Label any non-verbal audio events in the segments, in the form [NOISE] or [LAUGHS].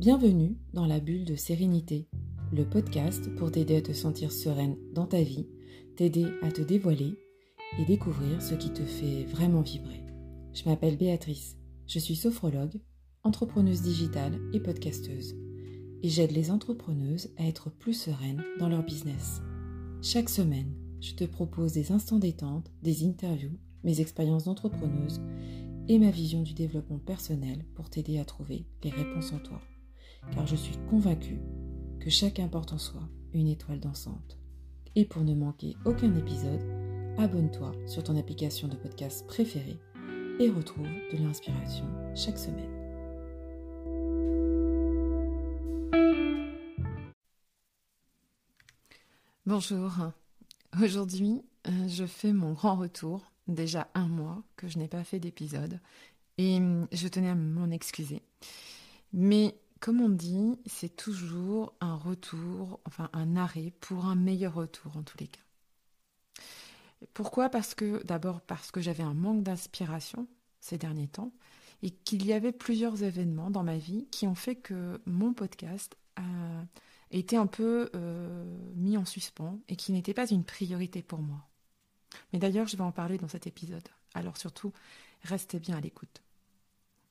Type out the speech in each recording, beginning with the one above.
Bienvenue dans la bulle de sérénité, le podcast pour t'aider à te sentir sereine dans ta vie, t'aider à te dévoiler et découvrir ce qui te fait vraiment vibrer. Je m'appelle Béatrice, je suis sophrologue, entrepreneuse digitale et podcasteuse. Et j'aide les entrepreneuses à être plus sereines dans leur business. Chaque semaine, je te propose des instants détente, des interviews, mes expériences d'entrepreneuse et ma vision du développement personnel pour t'aider à trouver les réponses en toi. Car je suis convaincue que chacun porte en soi une étoile dansante. Et pour ne manquer aucun épisode, abonne-toi sur ton application de podcast préférée et retrouve de l'inspiration chaque semaine. Bonjour, aujourd'hui euh, je fais mon grand retour, déjà un mois que je n'ai pas fait d'épisode et hum, je tenais à m'en excuser. Mais comme on dit, c'est toujours un retour, enfin un arrêt pour un meilleur retour en tous les cas. Pourquoi? Parce que d'abord parce que j'avais un manque d'inspiration ces derniers temps et qu'il y avait plusieurs événements dans ma vie qui ont fait que mon podcast a été un peu euh, mis en suspens et qui n'était pas une priorité pour moi. Mais d'ailleurs, je vais en parler dans cet épisode. Alors surtout, restez bien à l'écoute.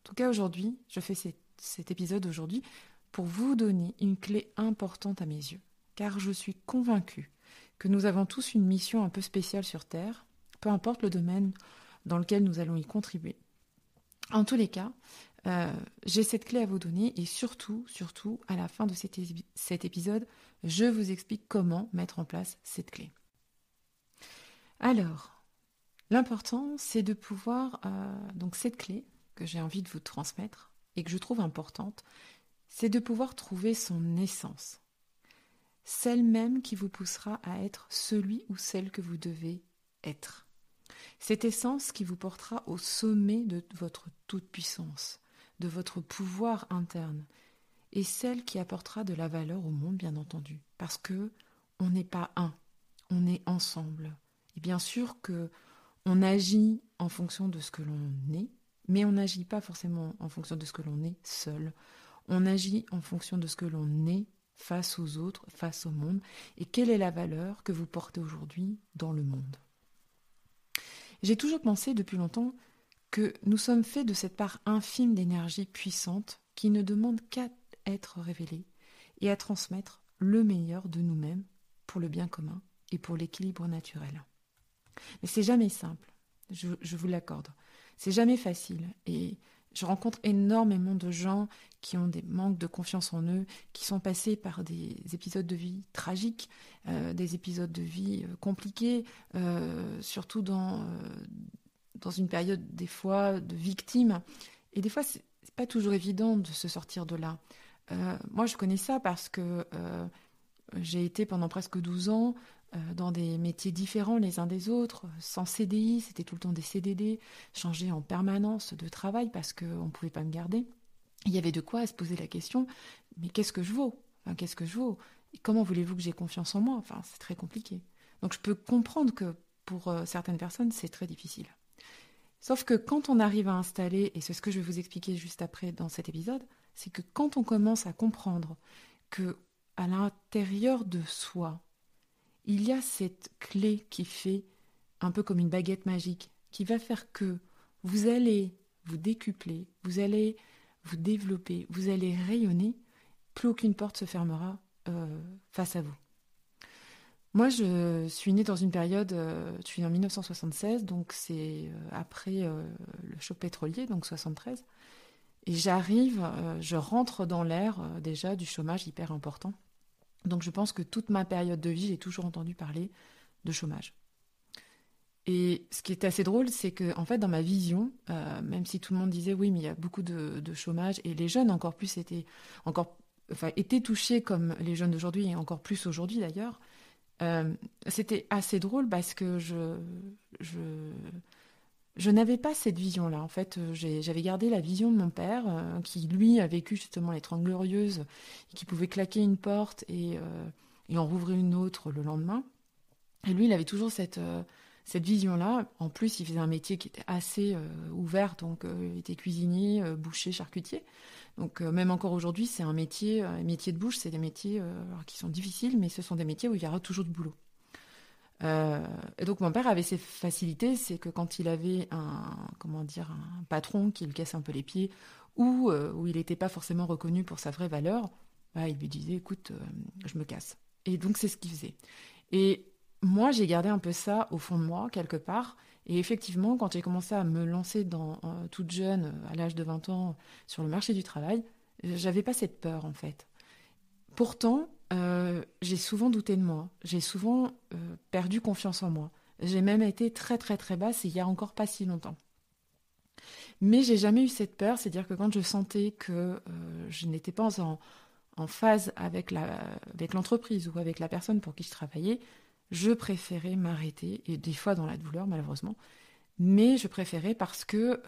En tout cas, aujourd'hui, je fais cet épisode aujourd'hui pour vous donner une clé importante à mes yeux, car je suis convaincue que nous avons tous une mission un peu spéciale sur Terre, peu importe le domaine dans lequel nous allons y contribuer. En tous les cas, euh, j'ai cette clé à vous donner et surtout, surtout, à la fin de cet, épisode, je vous explique comment mettre en place cette clé. Alors, l'important, c'est de pouvoir, euh, donc cette clé que j'ai envie de vous transmettre et que je trouve importante, c'est de pouvoir trouver son essence, celle même qui vous poussera à être celui ou celle que vous devez être. Cette essence qui vous portera au sommet de votre toute-puissance, de votre pouvoir interne, et celle qui apportera de la valeur au monde, bien entendu, parce que on n'est pas un, on est ensemble. Et bien sûr que on agit en fonction de ce que l'on est, mais on n'agit pas forcément en fonction de ce que l'on est seul. On agit en fonction de ce que l'on est face aux autres, face au monde, et quelle est la valeur que vous portez aujourd'hui dans le monde? J'ai toujours pensé depuis longtemps que nous sommes faits de cette part infime d'énergie puissante qui ne demande qu'à être révélée et à transmettre le meilleur de nous-mêmes pour le bien commun et pour l'équilibre naturel. Mais c'est jamais simple, je, vous l'accorde. C'est jamais facile et je rencontre énormément de gens qui ont des manques de confiance en eux, qui sont passés par des épisodes de vie tragiques, euh, des épisodes de vie euh, compliqués, euh, surtout dans, dans une période des fois de victime. Et des fois, c'est pas toujours évident de se sortir de là. moi, je connais ça parce que j'ai été pendant presque 12 ans dans des métiers différents les uns des autres, sans CDI, c'était tout le temps des CDD, changer en permanence de travail parce qu'on ne pouvait pas me garder. Il y avait de quoi se poser la question, mais qu'est-ce que je vaux? Qu'est-ce que je vaux? Et comment voulez-vous que j'ai confiance en moi? Enfin, c'est très compliqué. Donc je peux comprendre que pour euh, certaines personnes, c'est très difficile. Sauf que quand on arrive à installer, et c'est ce que je vais vous expliquer juste après dans cet épisode, c'est que quand on commence à comprendre que à l'intérieur de soi, il y a cette clé qui fait un peu comme une baguette magique, qui va faire que vous allez vous décupler, vous allez vous développer, vous allez rayonner, plus aucune porte se fermera euh, face à vous. Moi, je suis née dans une période, euh, je suis née en 1976, donc c'est euh, après le choc pétrolier, donc 73. Et j'arrive, je rentre dans l'ère déjà du chômage hyper important. Donc je pense que toute ma période de vie, j'ai toujours entendu parler de chômage. Et ce qui est assez drôle, c'est que en fait, dans ma vision, euh, même si tout le monde disait oui, mais il y a beaucoup de, chômage, et les jeunes encore plus étaient encore, enfin, touchés comme les jeunes d'aujourd'hui et encore plus aujourd'hui d'ailleurs. Euh, c'était assez drôle parce que je, je n'avais pas cette vision-là. En fait, euh, j'avais gardé la vision de mon père, euh, qui lui a vécu justement les Trente et qui pouvait claquer une porte et, euh, en rouvrir une autre le lendemain. Et lui, il avait toujours cette, vision-là, en plus, il faisait un métier qui était assez ouvert, donc il était cuisinier, boucher, charcutier. Donc même encore aujourd'hui, c'est un métier, de bouche, c'est des métiers qui sont difficiles, mais ce sont des métiers où il y aura toujours du boulot. Euh, et donc mon père avait ses facilités, c'est que quand il avait un comment dire un patron qui lui casse un peu les pieds ou euh, où il n'était pas forcément reconnu pour sa vraie valeur, bah, il lui disait écoute, euh, je me casse. Et donc c'est ce qu'il faisait. Et moi j'ai gardé un peu ça au fond de moi quelque part. Et effectivement, quand j'ai commencé à me lancer dans toute jeune, à l'âge de 20 ans, sur le marché du travail, j'avais pas cette peur en fait. Pourtant, euh, j'ai souvent douté de moi. J'ai souvent euh, perdu confiance en moi. J'ai même été très très très basse il y a encore pas si longtemps. Mais j'ai jamais eu cette peur, c'est-à-dire que quand je sentais que euh, je n'étais pas en, phase avec l'entreprise ou avec la personne pour qui je travaillais, je préférais m'arrêter et des fois dans la douleur malheureusement, mais je préférais parce que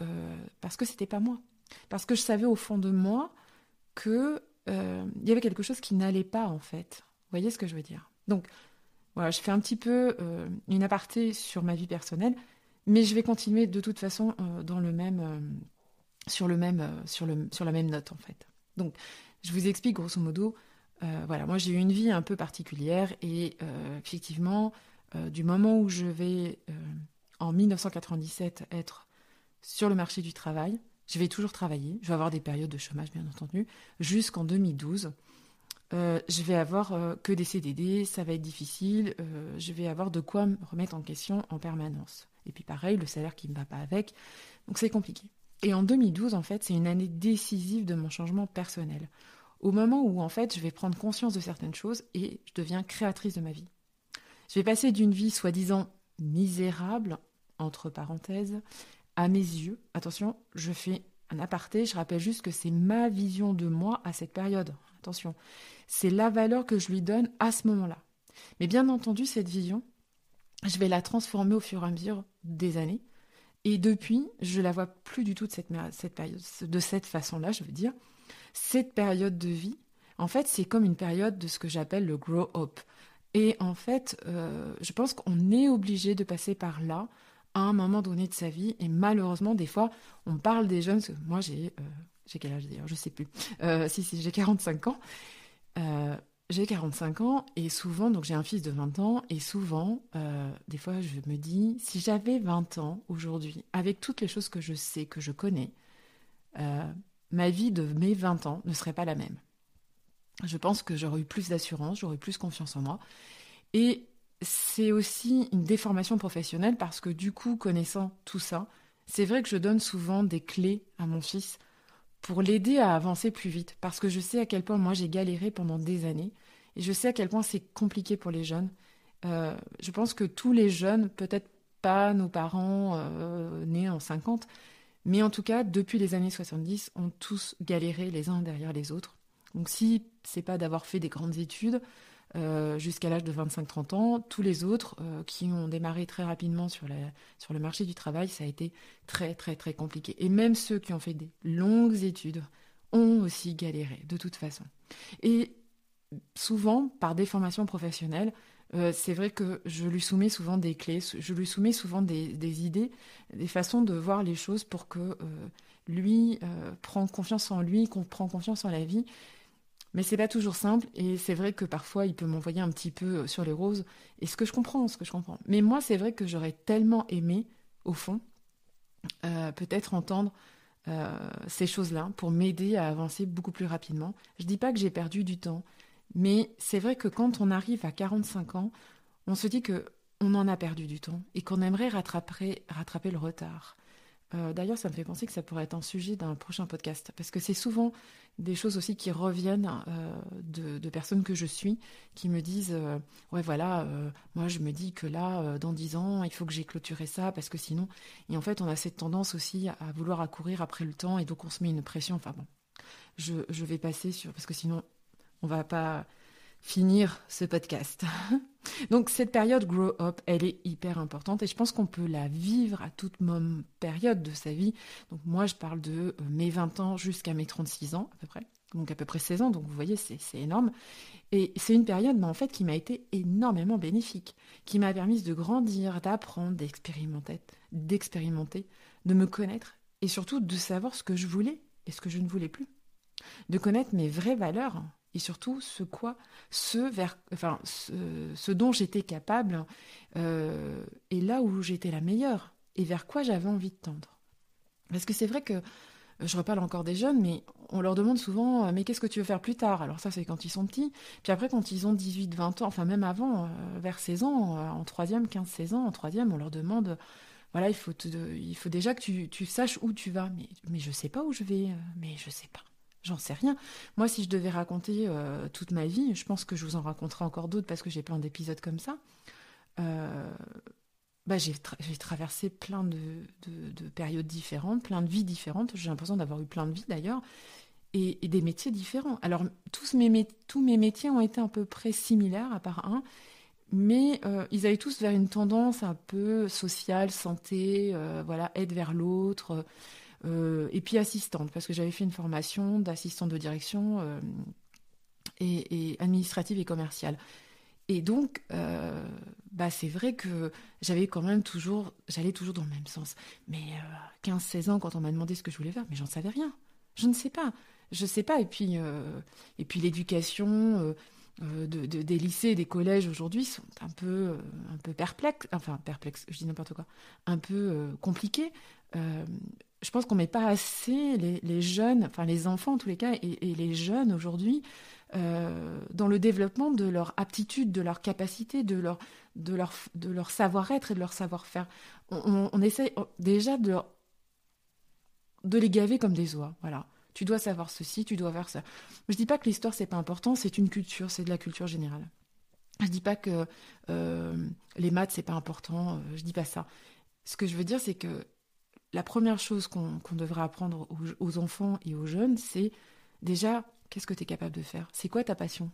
parce que c'était pas moi, parce que je savais au fond de moi que euh, il y avait quelque chose qui n'allait pas en fait. Vous voyez ce que je veux dire? Donc voilà, je fais un petit peu euh, une aparté sur ma vie personnelle, mais je vais continuer de toute façon euh, dans le même, sur le même, sur le, sur la même note en fait. Donc je vous explique grosso modo. voilà, moi j'ai eu une vie un peu particulière et effectivement, du moment où je vais en 1997 être sur le marché du travail, je vais toujours travailler. Je vais avoir des périodes de chômage, bien entendu, jusqu'en 2012. Euh, je vais avoir euh, que des CDD, ça va être difficile. Euh, je vais avoir de quoi me remettre en question en permanence. Et puis pareil, le salaire qui ne va pas avec. Donc c'est compliqué. Et en 2012, en fait, c'est une année décisive de mon changement personnel. Au moment où, en fait, je vais prendre conscience de certaines choses et je deviens créatrice de ma vie. Je vais passer d'une vie soi-disant misérable, entre parenthèses, à mes yeux, attention, je fais un aparté, je rappelle juste que c'est ma vision de moi à cette période. Attention, c'est la valeur que je lui donne à ce moment-là. Mais bien entendu, cette vision, je vais la transformer au fur et à mesure des années. Et depuis, je la vois plus du tout de cette, période, de cette façon-là, je veux dire. Cette période de vie, en fait, c'est comme une période de ce que j'appelle le grow up. Et en fait, euh, je pense qu'on est obligé de passer par là à un moment donné de sa vie. Et malheureusement, des fois, on parle des jeunes. Moi, j'ai. Euh, j'ai quel âge d'ailleurs Je sais plus. Euh, si, si, j'ai 45 ans. Euh, j'ai 45 ans et souvent, donc j'ai un fils de 20 ans, et souvent, des fois, je me dis, si j'avais 20 ans aujourd'hui, avec toutes les choses que je sais, que je connais, ma vie de mes 20 ans ne serait pas la même. Je pense que j'aurais eu plus d'assurance, j'aurais plus confiance en moi. Et c'est aussi une déformation professionnelle parce que du coup, connaissant tout ça, c'est vrai que je donne souvent des clés à mon fils pour l'aider à avancer plus vite parce que je sais à quel point moi j'ai galéré pendant des années et je sais à quel point c'est compliqué pour les jeunes. Euh, je pense que tous les jeunes, peut-être pas nos parents euh, nés en 50, mais en tout cas, depuis les années 70, ont tous galéré les uns derrière les autres. Donc si c'est pas d'avoir fait des grandes études, euh, jusqu'à l'âge de 25-30 ans. Tous les autres euh, qui ont démarré très rapidement sur, sur le marché du travail, ça a été très très très compliqué. Et même ceux qui ont fait des longues études ont aussi galéré de toute façon. Et souvent, par déformation professionnelle, euh, c'est vrai que je lui soumets souvent des clés, je lui soumets souvent des, des idées, des façons de voir les choses pour que lui prenne confiance en lui, qu'on prend confiance en la vie mais c'est pas toujours simple et c'est vrai que parfois il peut m'envoyer un petit peu euh, sur les roses et ce que je comprends, ce que je comprends. Mais moi c'est vrai que j'aurais tellement aimé au fond euh, peut-être entendre euh, ces choses-là pour m'aider à avancer beaucoup plus rapidement. Je dis pas que j'ai perdu du temps, mais c'est vrai que quand on arrive à 45 ans, on se dit que on en a perdu du temps et qu'on aimerait rattraper, rattraper le retard. D'ailleurs, ça me fait penser que ça pourrait être un sujet d'un prochain podcast, parce que c'est souvent des choses aussi qui reviennent euh, de, personnes que je suis, qui me disent euh, Ouais, voilà, euh, moi je me dis que là, dans dix ans, il faut que j'ai clôturé ça, parce que sinon. Et en fait, on a cette tendance aussi à vouloir accourir après le temps, et donc on se met une pression. Enfin bon, je, je vais passer sur. Parce que sinon, on va pas finir ce podcast. [LAUGHS] Donc cette période grow up, elle est hyper importante et je pense qu'on peut la vivre à toute période de sa vie. Donc moi je parle de euh, mes 20 ans jusqu'à mes 36 ans à peu près. donc à peu près 16 ans, donc vous voyez, c'est énorme. Et c'est une période, mais en fait, qui m'a été énormément bénéfique, qui m'a permis de grandir, d'apprendre, d'expérimenter, d'expérimenter, de me connaître et surtout de savoir ce que je voulais et ce que je ne voulais plus, de connaître mes vraies valeurs et surtout ce quoi, ce vers, enfin, ce, dont j'étais capable euh, et là où j'étais la meilleure et vers quoi j'avais envie de tendre. Parce que c'est vrai que je reparle encore des jeunes, mais on leur demande souvent euh, mais qu'est-ce que tu veux faire plus tard? Alors ça c'est quand ils sont petits. Puis après quand ils ont 18, 20 ans, enfin même avant, euh, vers 16 ans, en troisième, 15, 16 ans, en troisième, on leur demande voilà, il faut, il faut déjà que tu, tu, saches où tu vas. Mais, mais je sais pas où je vais, mais je sais pas. J'en sais rien. Moi, si je devais raconter euh, toute ma vie, je pense que je vous en raconterai encore d'autres parce que j'ai plein d'épisodes comme ça. Euh, bah, j'ai traversé plein de, de, périodes différentes, plein de vies différentes. J'ai l'impression d'avoir eu plein de vies d'ailleurs, et, des métiers différents. Alors, tous mes, tous mes métiers ont été à peu près similaires, à part un, mais euh, ils avaient tous vers une tendance un peu sociale, santé, voilà, aide vers l'autre. Euh, et puis assistante, parce que j'avais fait une formation d'assistante de direction euh, et, administrative et commerciale. Et donc, euh, bah c'est vrai que j'avais quand même toujours, j'allais toujours dans le même sens. Mais 15-16 ans, quand on m'a demandé ce que je voulais faire, mais j'en savais rien. Je ne sais pas. Je ne sais pas. Et puis, et puis l'éducation de, des lycées, des collèges aujourd'hui sont un peu, un peu perplexes. Enfin, perplexes, je dis n'importe quoi. Un peu compliqués je pense qu'on met pas assez les, jeunes, enfin les enfants en tous les cas, et, les jeunes aujourd'hui, euh, dans le développement de leur aptitude, de leur capacité, de leur, de leur, de leur savoir-être et de leur savoir-faire. On, on, essaie déjà de, les gaver comme des oies. Voilà. Tu dois savoir ceci, tu dois faire ça. Je dis pas que l'histoire c'est pas important, c'est une culture, c'est de la culture générale. Je dis pas que euh, les maths c'est pas important, euh, je dis pas ça. Ce que je veux dire c'est que la première chose qu'on devrait apprendre aux, enfants et aux jeunes, c'est déjà, qu'est-ce que tu es capable de faire? C'est quoi ta passion?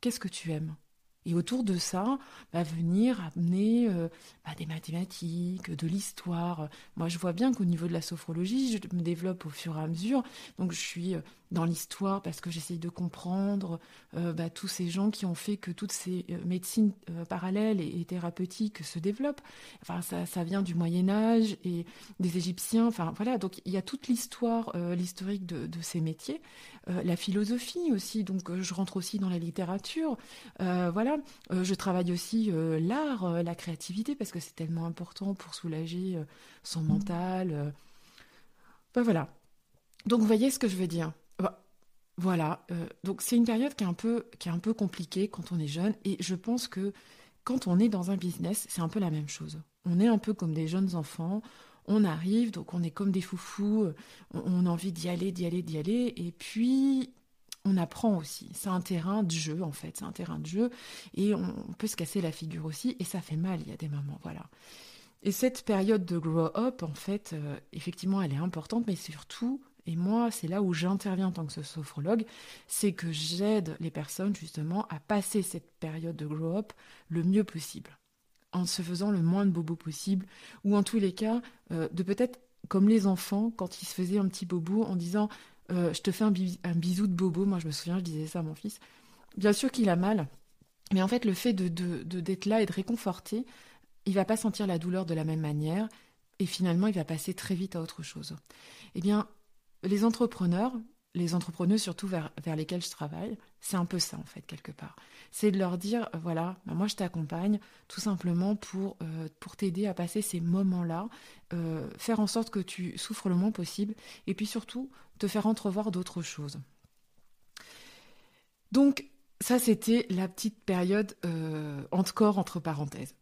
Qu'est-ce que tu aimes? Et autour de ça, va venir amener euh, bah, des mathématiques, de l'histoire. Moi, je vois bien qu'au niveau de la sophrologie, je me développe au fur et à mesure. Donc, je suis euh, dans l'histoire parce que j'essaye de comprendre euh, bah, tous ces gens qui ont fait que toutes ces médecines parallèles et, thérapeutiques se développent. Enfin, ça, ça vient du Moyen Âge et des Égyptiens. Enfin, voilà. Donc, il y a toute l'histoire, l'historique de, de, ces métiers. la philosophie aussi. Donc, je rentre aussi dans la littérature. voilà euh, je travaille aussi euh, l'art, euh, la créativité, parce que c'est tellement important pour soulager son mental. Ben voilà. Donc vous voyez ce que je veux dire. Voilà. donc c'est une période qui est un peu qui est un peu compliquée quand on est jeune, et je pense que quand on est dans un business, c'est un peu la même chose. On est un peu comme des jeunes enfants. On arrive, donc on est comme des foufous, on a envie d'y aller, d'y aller, d'y aller, et puis on apprend aussi. C'est un terrain de jeu, en fait. C'est un terrain de jeu. Et on, peut se casser la figure aussi. Et ça fait mal, il y a des moments. Voilà. Et cette période de grow up, en fait, euh, effectivement, elle est importante, mais surtout, et moi, c'est là où j'interviens en tant que sophrologue, c'est que j'aide les personnes, justement, à passer cette période de grow up le mieux possible. En se faisant le moins de bobo possible. Ou en tous les cas, euh, de peut-être comme les enfants, quand ils se faisaient un petit bobo en disant euh, je te fais un, bisou de bobo. Moi, je me souviens, je disais ça à mon fils. Bien sûr qu'il a mal, mais en fait, le fait de, d'être là et de réconforter, il va pas sentir la douleur de la même manière, et finalement, il va passer très vite à autre chose. Eh bien, les entrepreneurs, les entrepreneurs surtout vers, lesquels je travaille, c'est un peu ça en fait quelque part. C'est de leur dire voilà, bah, moi je t'accompagne tout simplement pour, euh, pour t'aider à passer ces moments-là, euh, faire en sorte que tu souffres le moins possible et puis surtout te faire entrevoir d'autres choses. Donc ça c'était la petite période euh, encore entre parenthèses.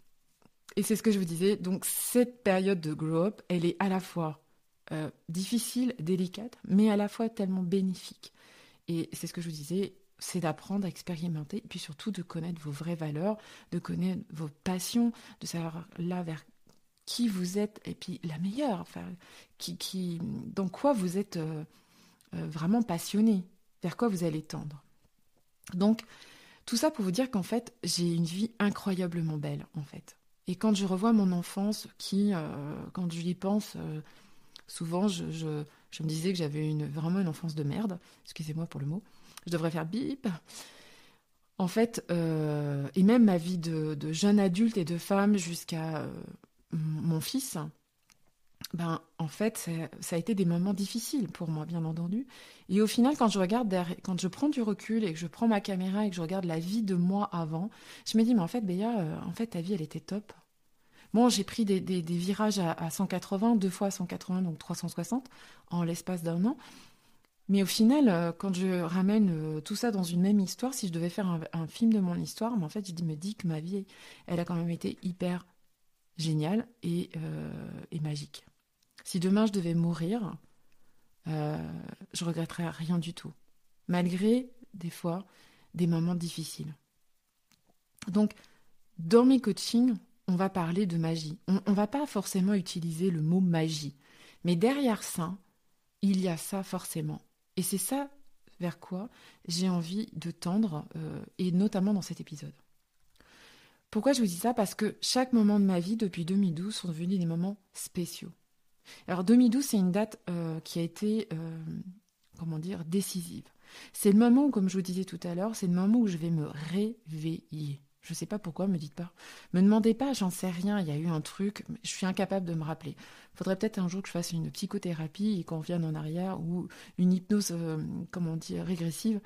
Et c'est ce que je vous disais, donc cette période de grow up, elle est à la fois euh, difficile, délicate, mais à la fois tellement bénéfique. Et c'est ce que je vous disais, c'est d'apprendre à expérimenter, et puis surtout de connaître vos vraies valeurs, de connaître vos passions, de savoir là vers qui vous êtes, et puis la meilleure, enfin, qui, qui, dans quoi vous êtes euh, euh, vraiment passionné, vers quoi vous allez tendre. Donc, tout ça pour vous dire qu'en fait, j'ai une vie incroyablement belle, en fait. Et quand je revois mon enfance, qui, quand je y pense, souvent je, me disais que j'avais une, vraiment une enfance de merde. Excusez-moi pour le mot. Je devrais faire bip. En fait, euh, et même ma vie de, jeune adulte et de femme jusqu'à euh, mon fils, ben, en fait, ça a été des moments difficiles pour moi, bien entendu. Et au final, quand je regarde, quand je prends du recul et que je prends ma caméra et que je regarde la vie de moi avant, je me dis, mais en fait, Béa, euh, en fait, ta vie, elle était top. Bon, j'ai pris des, virages à, 180, deux fois à 180, donc 360, en l'espace d'un an. Mais au final, euh, quand je ramène euh, tout ça dans une même histoire, si je devais faire un, film de mon histoire, mais en fait, je me dis que ma vie, elle a quand même été hyper géniale et magique. Si demain je devais mourir, euh, je regretterais rien du tout, malgré des fois des moments difficiles. Donc, dans mes coachings, on va parler de magie. On ne va pas forcément utiliser le mot magie, mais derrière ça, il y a ça forcément. Et c'est ça vers quoi j'ai envie de tendre, euh, et notamment dans cet épisode. Pourquoi je vous dis ça? Parce que chaque moment de ma vie depuis 2012 sont devenus des moments spéciaux. Alors 2012, c'est une date euh, qui a été, euh, comment dire, décisive. C'est le moment où, comme je vous disais tout à l'heure, c'est le moment où je vais me réveiller. Je ne sais pas pourquoi, me dites pas. Me demandez pas, j'en sais rien, il y a eu un truc, je suis incapable de me rappeler. Faudrait peut-être un jour que je fasse une psychothérapie et qu'on revienne en arrière ou une hypnose, euh, comment dire, régressive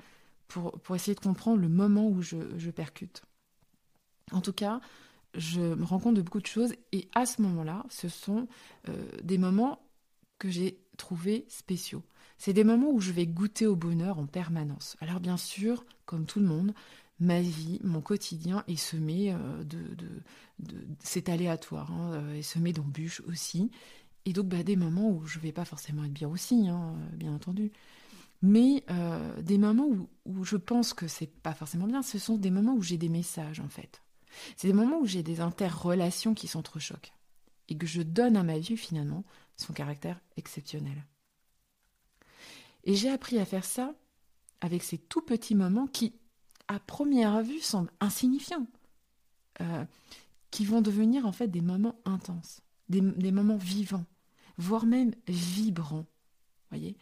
pour, pour essayer de comprendre le moment où je, je percute. En tout cas, je me rends compte de beaucoup de choses et à ce moment-là, ce sont euh, des moments que j'ai trouvés spéciaux. C'est des moments où je vais goûter au bonheur en permanence. Alors bien sûr, comme tout le monde, ma vie, mon quotidien est semé euh, de, de, c'est aléatoire, hein, euh, est semé d'embûches aussi. Et donc bah, des moments où je vais pas forcément être bien aussi, hein, bien entendu. Mais des moments où, où je pense que c'est pas forcément bien, ce sont des moments où j'ai des messages en fait. C'est des moments où j'ai des interrelations qui s'entrechoquent et que je donne à ma vie finalement son caractère exceptionnel. Et j'ai appris à faire ça avec ces tout petits moments qui, à première vue, semblent insignifiants, euh, qui vont devenir en fait des moments intenses, des, moments vivants, voire même vibrants. Voyez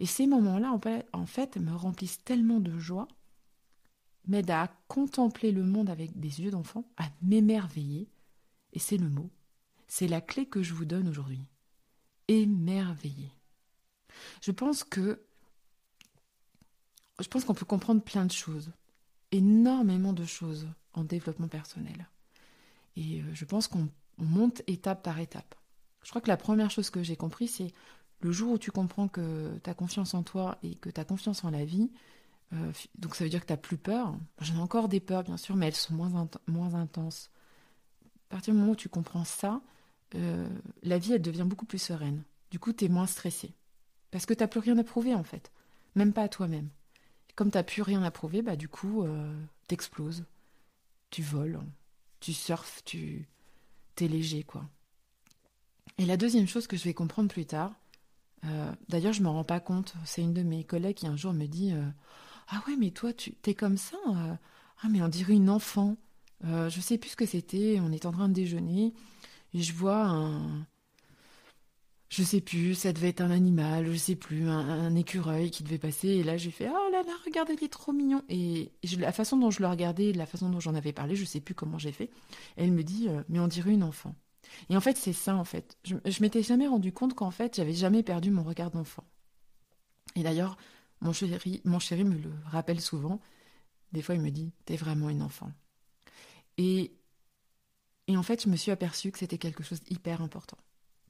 Et ces moments-là, en fait, me remplissent tellement de joie m'aide à contempler le monde avec des yeux d'enfant, à m'émerveiller. Et c'est le mot. C'est la clé que je vous donne aujourd'hui. Émerveiller. Je pense que je pense qu'on peut comprendre plein de choses, énormément de choses en développement personnel. Et euh, je pense qu'on monte étape par étape. Je crois que la première chose que j'ai compris, c'est le jour où tu comprends que tu as confiance en toi et que tu as confiance en la vie, euh, donc ça veut dire que tu n'as plus peur. J'en ai encore des peurs, bien sûr, mais elles sont moins, intenses. À partir du moment où tu comprends ça, euh, la vie, elle devient beaucoup plus sereine. Du coup, tu es moins stressé. Parce que tu n'as plus rien à prouver, en fait. Même pas à toi-même. Comme tu n'as plus rien à prouver, bah, du coup, euh, tu exploses. Tu voles, tu surfes, tu es léger, quoi. Et la deuxième chose que je vais comprendre plus tard, d'ailleurs, je ne me rends pas compte, c'est une de mes collègues qui un jour me dit ah ouais, mais toi, tu t'es comme ça euh, Ah, mais on dirait une enfant. Euh, je sais plus ce que c'était. On est en train de déjeuner et je vois un. Je sais plus, ça devait être un animal, je sais plus, un, écureuil qui devait passer. Et là, j'ai fait Oh là là, regarde, il est trop mignon. Et la façon dont je le regardais, la façon dont j'en avais parlé, je sais plus comment j'ai fait. Elle me dit euh, Mais on dirait une enfant. Et en fait, c'est ça, en fait. Je, je m'étais jamais rendu compte qu'en fait, j'avais jamais perdu mon regard d'enfant. Et d'ailleurs, mon chéri, mon chéri me le rappelle souvent. Des fois, il me dit T'es vraiment une enfant. Et, et en fait, je me suis aperçue que c'était quelque chose d'hyper important.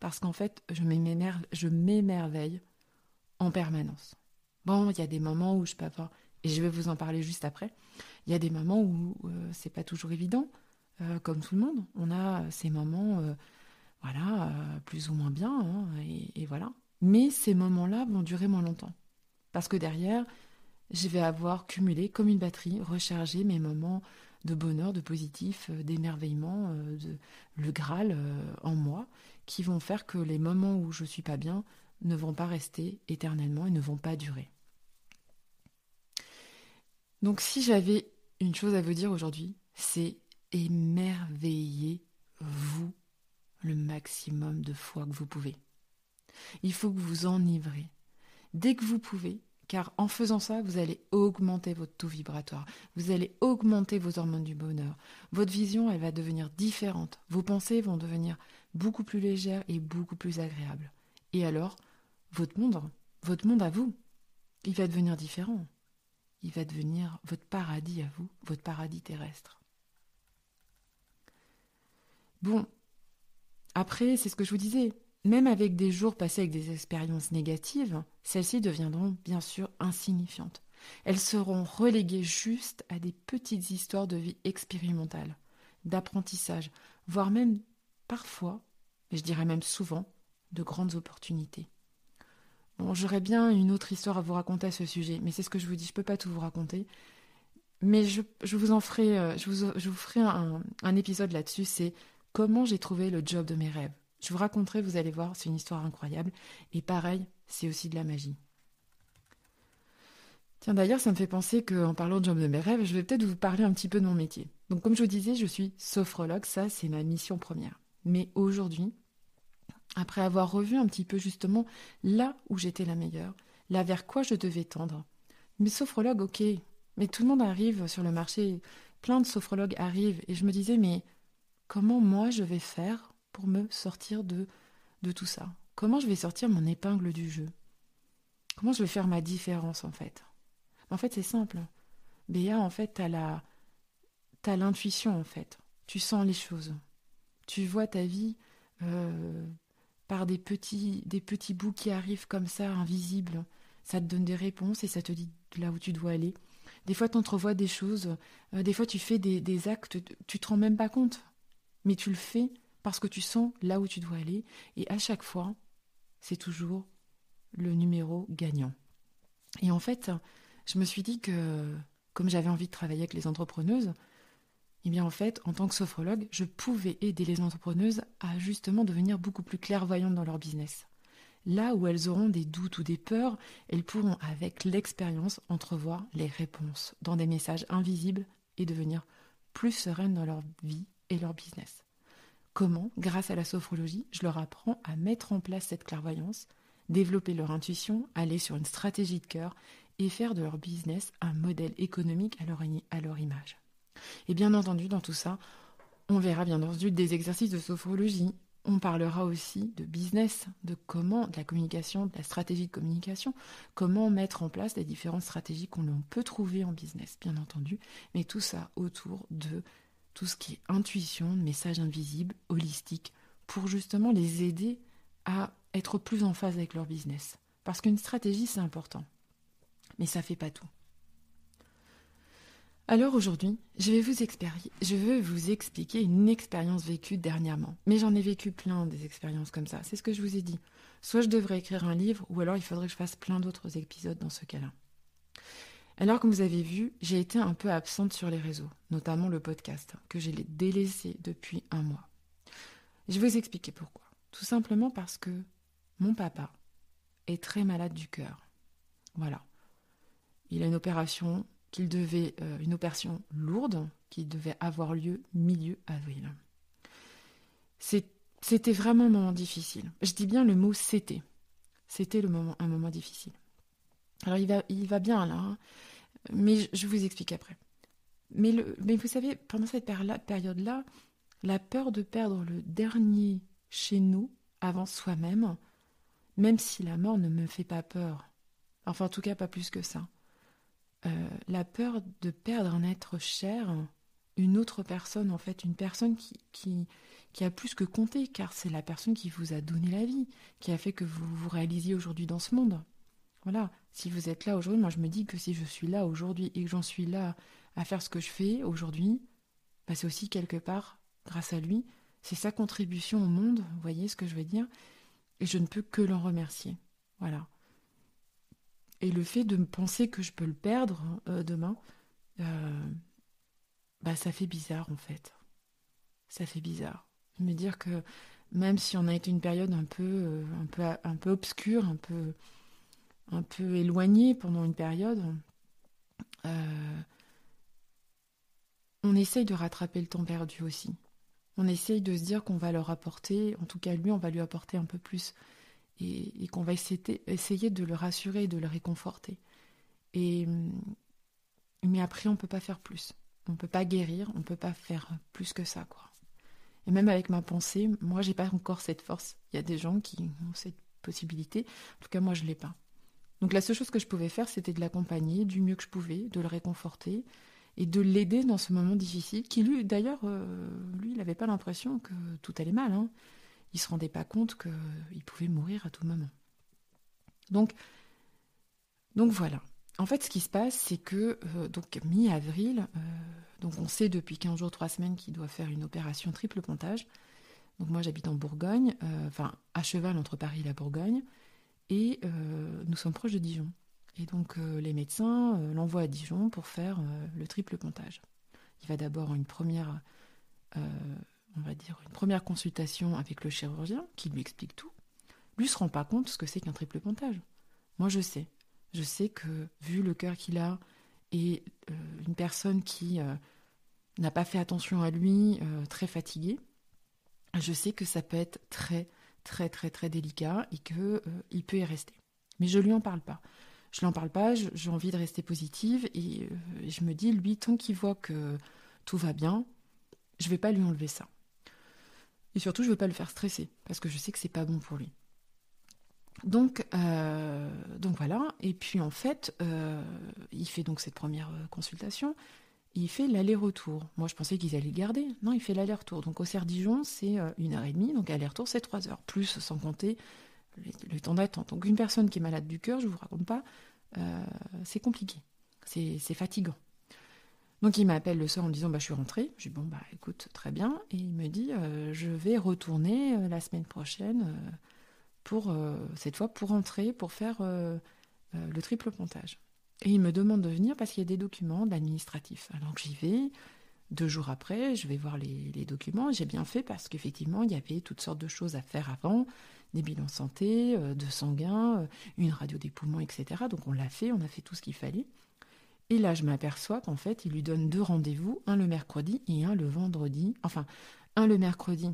Parce qu'en fait, je m'émerveille en permanence. Bon, il y a des moments où je peux avoir, et je vais vous en parler juste après, il y a des moments où euh, c'est pas toujours évident, euh, comme tout le monde. On a ces moments, euh, voilà, plus ou moins bien, hein, et, voilà. Mais ces moments-là vont durer moins longtemps. Parce que derrière, je vais avoir cumulé comme une batterie, rechargé mes moments de bonheur, de positif, euh, d'émerveillement, euh, le Graal euh, en moi, qui vont faire que les moments où je ne suis pas bien ne vont pas rester éternellement et ne vont pas durer. Donc si j'avais une chose à vous dire aujourd'hui, c'est émerveillez-vous le maximum de fois que vous pouvez. Il faut que vous enivrez dès que vous pouvez, car en faisant ça, vous allez augmenter votre taux vibratoire, vous allez augmenter vos hormones du bonheur. Votre vision, elle va devenir différente. Vos pensées vont devenir beaucoup plus légères et beaucoup plus agréables. Et alors, votre monde, votre monde à vous, il va devenir différent. Il va devenir votre paradis à vous, votre paradis terrestre. Bon, après, c'est ce que je vous disais, même avec des jours passés avec des expériences négatives, celles-ci deviendront bien sûr insignifiantes. Elles seront reléguées juste à des petites histoires de vie expérimentale, d'apprentissage, voire même parfois, et je dirais même souvent, de grandes opportunités. Bon, j'aurais bien une autre histoire à vous raconter à ce sujet, mais c'est ce que je vous dis, je ne peux pas tout vous raconter. Mais je, vous en ferai, euh, je vous, ferai un épisode là-dessus, c'est comment j'ai trouvé le job de mes rêves. Je vous raconterai, vous allez voir, c'est une histoire incroyable. Et pareil, c'est aussi de la magie. Tiens, d'ailleurs, ça me fait penser qu'en parlant de job de mes rêves, je vais peut-être vous parler un petit peu de mon métier. Donc, comme je vous disais, je suis sophrologue, ça, c'est ma mission première. Mais aujourd'hui, après avoir revu un petit peu justement là où j'étais la meilleure, là vers quoi je devais tendre, mais sophrologue, ok, mais tout le monde arrive sur le marché, plein de sophrologues arrivent, et je me disais, mais comment moi je vais faire pour me sortir de, de tout ça? Comment je vais sortir mon épingle du jeu? Comment je vais faire ma différence en fait? En fait, c'est simple. Béa, en fait, t'as l'intuition en fait. Tu sens les choses. Tu vois ta vie euh, par des petits, bouts qui arrivent comme ça, invisibles. Ça te donne des réponses et ça te dit là où tu dois aller. Des fois, tu entrevois des choses. Euh, des fois, tu fais des, des actes, tu te rends même pas compte. Mais tu le fais parce que tu sens là où tu dois aller, et à chaque fois, c'est toujours le numéro gagnant. Et en fait, je me suis dit que, comme j'avais envie de travailler avec les entrepreneuses, eh bien en fait, en tant que sophrologue, je pouvais aider les entrepreneuses à justement devenir beaucoup plus clairvoyantes dans leur business. Là où elles auront des doutes ou des peurs, elles pourront, avec l'expérience, entrevoir les réponses dans des messages invisibles et devenir plus sereines dans leur vie et leur business. Comment, grâce à la sophrologie, je leur apprends à mettre en place cette clairvoyance, développer leur intuition, aller sur une stratégie de cœur et faire de leur business un modèle économique à leur, à leur image. Et bien entendu, dans tout ça, on verra bien entendu des exercices de sophrologie. On parlera aussi de business, de comment, de la communication, de la stratégie de communication, comment mettre en place les différentes stratégies qu'on peut trouver en business, bien entendu, mais tout ça autour de tout ce qui est intuition, message invisible, holistique, pour justement les aider à être plus en phase avec leur business. Parce qu'une stratégie, c'est important. Mais ça ne fait pas tout. Alors aujourd'hui, je vais vous expliquer une expérience vécue dernièrement. Mais j'en ai vécu plein des expériences comme ça. C'est ce que je vous ai dit. Soit je devrais écrire un livre, ou alors il faudrait que je fasse plein d'autres épisodes dans ce cas-là. Alors, comme vous avez vu, j'ai été un peu absente sur les réseaux, notamment le podcast, que j'ai délaissé depuis un mois. Je vais vous expliquer pourquoi. Tout simplement parce que mon papa est très malade du cœur. Voilà. Il a une opération qu'il devait, euh, une opération lourde qui devait avoir lieu milieu avril. C'était vraiment un moment difficile. Je dis bien le mot c'était. C'était le moment, un moment difficile. Alors il va, il va bien là, hein. mais je, vous explique après. Mais, le, mais vous savez, pendant cette période-là, la peur de perdre le dernier chez nous, avant soi-même, même si la mort ne me fait pas peur, enfin en tout cas pas plus que ça, euh, la peur de perdre un être cher, une autre personne en fait, une personne qui, qui, qui a plus que compté, car c'est la personne qui vous a donné la vie, qui a fait que vous vous réalisiez aujourd'hui dans ce monde. Voilà, si vous êtes là aujourd'hui, moi je me dis que si je suis là aujourd'hui et que j'en suis là à faire ce que je fais aujourd'hui, bah c'est aussi quelque part, grâce à lui, c'est sa contribution au monde, voyez ce que je veux dire Et je ne peux que l'en remercier. Voilà. Et le fait de me penser que je peux le perdre euh, demain, euh, bah ça fait bizarre en fait. Ça fait bizarre. Me dire que même si on a été une période un peu, euh, un peu, un peu obscure, un peu un peu éloigné pendant une période, on essaye de rattraper le temps perdu aussi. On essaye de se dire qu'on va leur apporter, en tout cas lui, on va lui apporter un peu plus. Et, qu'on va essayer, de le rassurer, de le réconforter. Et, mais après, on ne peut pas faire plus. On ne peut pas guérir, on ne peut pas faire plus que ça, quoi. Et même avec ma pensée, moi, j'ai pas encore cette force. Il y a des gens qui ont cette possibilité. En tout cas, moi, je l'ai pas. Donc la seule chose que je pouvais faire, c'était de l'accompagner du mieux que je pouvais, de le réconforter et de l'aider dans ce moment difficile. Qui lui, d'ailleurs, euh, lui, il n'avait pas l'impression que tout allait mal. Hein. Se rendait pas compte qu'il pouvait mourir à tout moment. Donc, donc voilà. En fait, ce qui se passe, c'est que euh, donc mi-avril, euh, donc on sait depuis 15 jours, 3 semaines qu'il doit faire une opération triple pontage. Donc moi j'habite en Bourgogne, enfin à cheval entre Paris et la Bourgogne et euh, nous sommes proches de Dijon. Et donc euh, les médecins euh, l'envoient à Dijon pour faire le triple pontage. Il va d'abord une première, on va dire une première consultation avec le chirurgien qui lui explique tout. Lui se rend pas compte ce que c'est qu'un triple pontage. Moi je sais, je sais que vu le cœur qu'il a et une personne qui n'a pas fait attention à lui, très fatiguée, je sais que ça peut être très très très très délicat et euh, il peut y rester. Mais je lui en parle pas. Je lui en parle pas, j'ai envie de rester positive et, euh, je me dis lui tant qu'il voit que tout va bien, je vais pas lui enlever ça. Et surtout, je veux pas le faire stresser parce que je sais que c'est pas bon pour lui. Donc, euh, donc voilà. Et puis en fait, il fait donc cette première consultation il fait l'aller-retour. Moi, je pensais qu'ils allaient le garder. Non, il fait l'aller-retour. Donc, au Serre-Dijon, c'est euh, une heure et demie. Donc, aller-retour, c'est trois heures. Plus, sans compter le, temps d'attente. Donc, une personne qui est malade du cœur, je ne vous raconte pas, euh, c'est compliqué. C'est fatigant. Donc, il m'appelle le soir en disant bah, Je suis rentrée. Je dis Bon, bah, écoute, très bien. Et il me dit euh, Je vais retourner la semaine prochaine, pour cette fois, pour rentrer, pour faire le triple pontage. Et il me demande de venir parce qu'il y a des documents d'administratif. Alors j'y vais, deux jours après, je vais voir les, documents. J'ai bien fait parce qu'effectivement, il y avait toutes sortes de choses à faire avant, des bilans santé, euh, de sanguin, euh, une radio des poumons, etc. Donc on l'a fait, on a fait tout ce qu'il fallait. Et là, je m'aperçois qu'en fait, il lui donne deux rendez-vous, un le mercredi et un le vendredi. Enfin, un le mercredi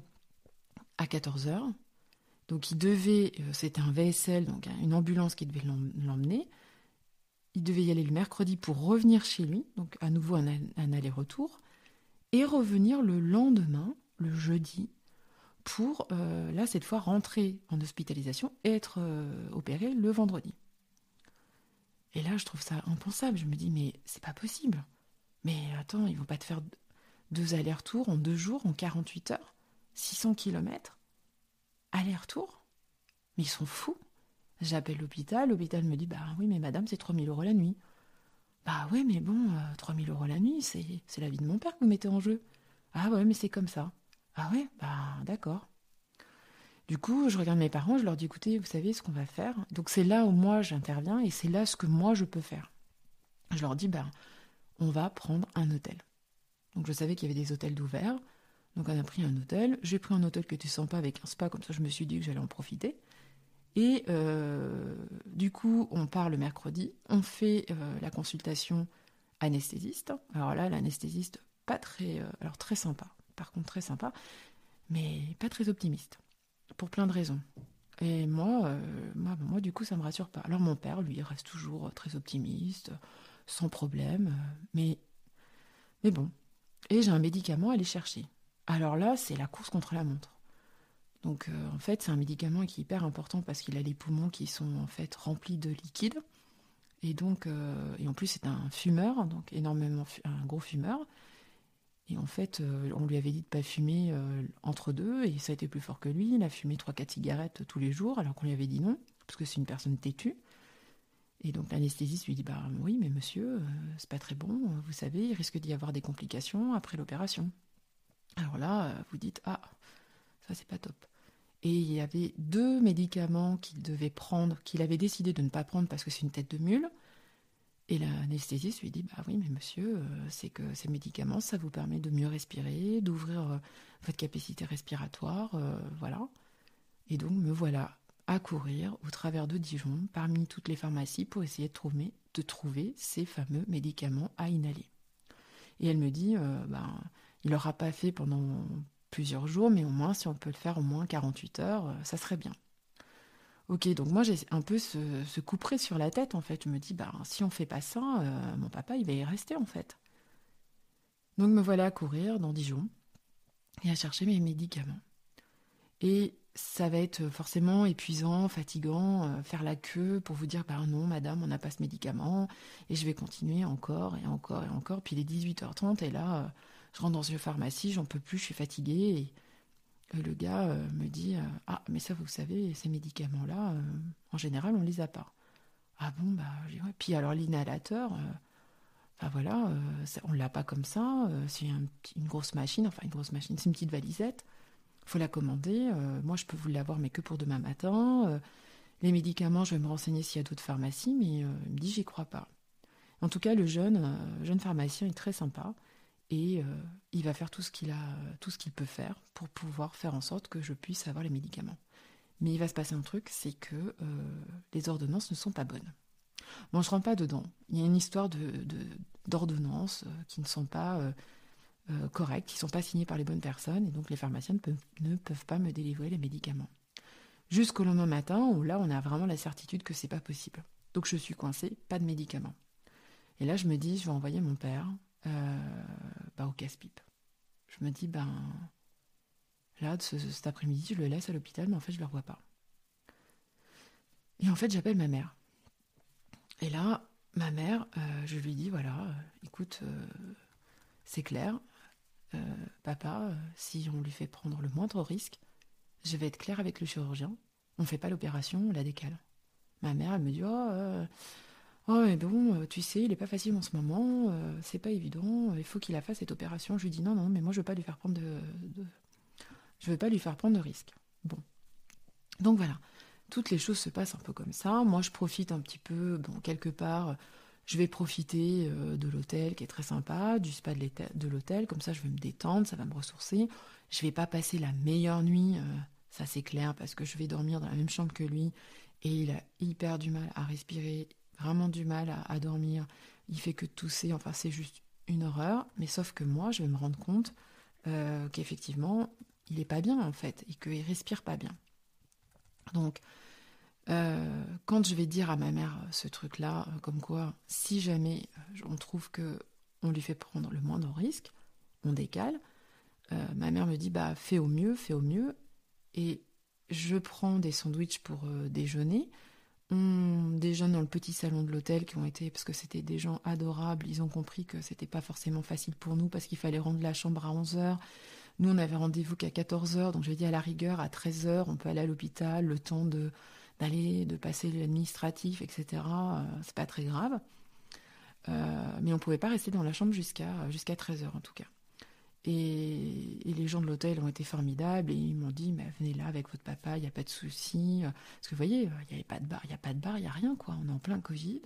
à 14h. Donc il devait, euh, c'était un VSL, donc une ambulance qui devait l'emmener. Il devait y aller le mercredi pour revenir chez lui, donc à nouveau un, aller-retour, et revenir le lendemain, le jeudi, pour, euh, là, cette fois, rentrer en hospitalisation et être euh, opéré le vendredi. Et là, je trouve ça impensable. Je me dis, mais c'est pas possible. Mais attends, ils vont pas te faire deux allers-retours en deux jours, en 48 heures, 600 km Aller-retour? Mais ils sont fous. J'appelle l'hôpital, l'hôpital me dit Bah oui, mais madame, c'est 3000 euros la nuit. Bah oui, mais bon, 3000 euh, euros la nuit, c'est, la vie de mon père que vous mettez en jeu. Ah ouais, mais c'est comme ça. Ah ouais, bah d'accord. Du coup, je regarde mes parents, je leur dis Écoutez, vous savez ce qu'on va faire Donc c'est là où moi j'interviens et c'est là ce que moi je peux faire. Je leur dis Bah, on va prendre un hôtel. Donc je savais qu'il y avait des hôtels d'ouvert. Donc on a pris un hôtel. J'ai pris un hôtel qui était sympa avec un spa, comme ça je me suis dit que j'allais en profiter. Et euh, du coup, on part le mercredi, on fait euh, la consultation anesthésiste. Alors là, l'anesthésiste, pas très, euh, alors très sympa, par contre très sympa, mais pas très optimiste, pour plein de raisons. Et moi, moi, moi, du coup, ça me rassure pas. Alors mon père, lui, reste toujours très optimiste, sans problème, mais, mais bon. Et j'ai un médicament à aller chercher. Alors là, c'est la course contre la montre. Donc euh, en fait, c'est un médicament qui est hyper important parce qu'il a les poumons qui sont en fait remplis de liquide. Et donc, euh, et en plus, c'est un fumeur, donc énormément, un gros fumeur. Et en fait, euh, on lui avait dit de pas fumer entre deux, et ça a été plus fort que lui. Il a fumé 3-4 cigarettes tous les jours, alors qu'on lui avait dit non, parce que c'est une personne têtue. Et donc l'anesthésiste lui dit Bah oui, mais monsieur, c'est pas très bon, vous savez, il risque d'y avoir des complications après l'opération. Alors là, vous dites Ah, ça c'est pas top. Et il y avait deux médicaments qu'il devait prendre, qu'il avait décidé de ne pas prendre parce que c'est une tête de mule. Et l'anesthésiste lui dit Bah oui, mais monsieur, euh, c'est que ces médicaments, ça vous permet de mieux respirer, d'ouvrir euh, votre capacité respiratoire, euh, voilà. Et donc, me voilà à courir au travers de Dijon, parmi toutes les pharmacies, pour essayer de trouver, ces fameux médicaments à inhaler. Et elle me dit ben, Il n'aura pas fait pendant plusieurs jours, mais au moins, si on peut le faire au moins 48 heures, euh, ça serait bien. Ok, donc moi j'ai un peu ce, ce coup près sur la tête en fait. Je me dis, bah, si on fait pas ça, euh, mon papa il va y rester en fait. Donc me voilà à courir dans Dijon et à chercher mes médicaments. Et ça va être forcément épuisant, fatigant, euh, faire la queue pour vous dire, bah non madame, on n'a pas ce médicament, et je vais continuer encore et encore et encore. Puis il est 18h30 et là, euh, je rentre dans une pharmacie, j'en peux plus, je suis fatiguée. Le gars euh, me dit Ah, mais ça, vous savez, ces médicaments-là, en général, on les a pas. Ah bon, bah. Puis alors, l'inhalateur, bah voilà, on l'a pas comme ça, c'est une grosse machine, enfin, une grosse machine, c'est une petite valisette faut la commander. moi, je peux vous l'avoir, mais que pour demain matin. les médicaments, je vais me renseigner s'il y a d'autres pharmacies, mais il me dit, j'y crois pas. En tout cas, le jeune, jeune pharmacien est très sympa et il va faire tout ce qu'il a, tout ce qu'il peut faire pour pouvoir faire en sorte que je puisse avoir les médicaments. Mais il va se passer un truc, c'est que les ordonnances ne sont pas bonnes. Bon, je rentre pas dedans. Il y a une histoire d'ordonnances qui ne sont pas euh, corrects, qui ne sont pas signés par les bonnes personnes, et donc les pharmaciens ne peuvent, pas me délivrer les médicaments. Jusqu'au lendemain matin, où là, on a vraiment la certitude que c'est pas possible. Donc je suis coincée, pas de médicaments. Et là, je me dis, je vais envoyer mon père euh, bah, au casse-pipe. Je me dis, ben là, cet après-midi, je le laisse à l'hôpital, mais en fait, je ne le revois pas. Et en fait, j'appelle ma mère. Et là, ma mère, euh, je lui dis, voilà, écoute, c'est clair, euh, papa, euh, si on lui fait prendre le moindre risque, je vais être clair avec le chirurgien. On ne fait pas l'opération, on la décale. Ma mère, elle me dit Oh, euh, oh mais bon, tu sais, il n'est pas facile en ce moment, c'est pas évident, il faut qu'il a fait cette opération. Je lui dis Non, non, mais moi, je veux pas lui faire prendre de, Je veux pas lui faire prendre de risque. Bon. Donc voilà. Toutes les choses se passent un peu comme ça. Moi, je profite un petit peu, bon, quelque part je vais profiter euh, de l'hôtel qui est très sympa, du spa de l'hôtel, comme ça je vais me détendre, ça va me ressourcer. Je vais pas passer la meilleure nuit, euh, ça c'est clair, parce que je vais dormir dans la même chambre que lui et il a hyper du mal à respirer, vraiment du mal à, dormir. Il fait que tousser, enfin c'est juste une horreur. Mais sauf que moi, je vais me rendre compte euh, qu'effectivement, il est pas bien en fait et qu'il respire pas bien. Donc euh, quand je vais dire à ma mère ce truc-là, comme quoi, si jamais euh, on trouve que on lui fait prendre le moindre risque, on décale. ma mère me dit bah fais au mieux, fais au mieux. Et je prends des sandwichs pour déjeuner. On déjeune dans le petit salon de l'hôtel qui ont été parce que c'était des gens adorables. Ils ont compris que c'était pas forcément facile pour nous parce qu'il fallait rendre la chambre à 11 h Nous on avait rendez-vous qu'à 14 h donc je dit à la rigueur à 13 h on peut aller à l'hôpital, le temps d'aller, de passer l'administratif, etc. Euh, c'est pas très grave. Euh, mais on pouvait pas rester dans la chambre jusqu'à jusqu'à 13h en tout cas. Et, les gens de l'hôtel ont été formidables et ils m'ont dit mais venez là avec votre papa, il n'y a pas de souci. Parce que vous voyez, il n'y a pas de bar, il n'y a pas de bar, il n'y a rien quoi. On est en plein Covid,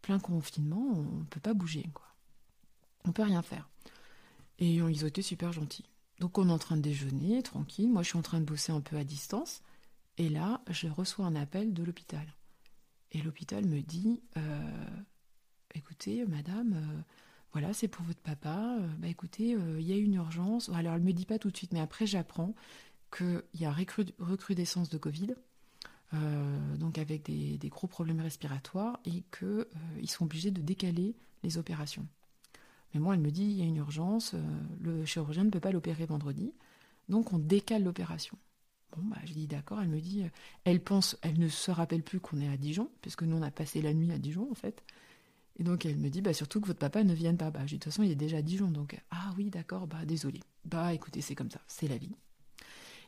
plein confinement, on ne peut pas bouger quoi. On peut rien faire. Et ils ont été super gentils. Donc on est en train de déjeuner, tranquille. Moi je suis en train de bosser un peu à distance. Et là, je reçois un appel de l'hôpital. Et l'hôpital me dit euh, Écoutez, madame, euh, voilà, c'est pour votre papa. Euh, bah écoutez, il y a une urgence. Alors, elle ne me dit pas tout de suite, mais après, j'apprends qu'il y a recrudescence de Covid, donc avec des, gros problèmes respiratoires, et qu'ils sont obligés de décaler les opérations. Mais moi, elle me dit il y a une urgence, le chirurgien ne peut pas l'opérer vendredi, donc on décale l'opération. Bon, bah, je dis d'accord. Elle me dit, euh, elle pense, elle ne se rappelle plus qu'on est à Dijon, puisque nous, on a passé la nuit à Dijon, en fait. Et donc, elle me dit, bah, surtout que votre papa ne vienne pas. Bah, de toute façon, il est déjà à Dijon. Donc, ah oui, d'accord, bah, désolé. Bah, écoutez, c'est comme ça, c'est la vie.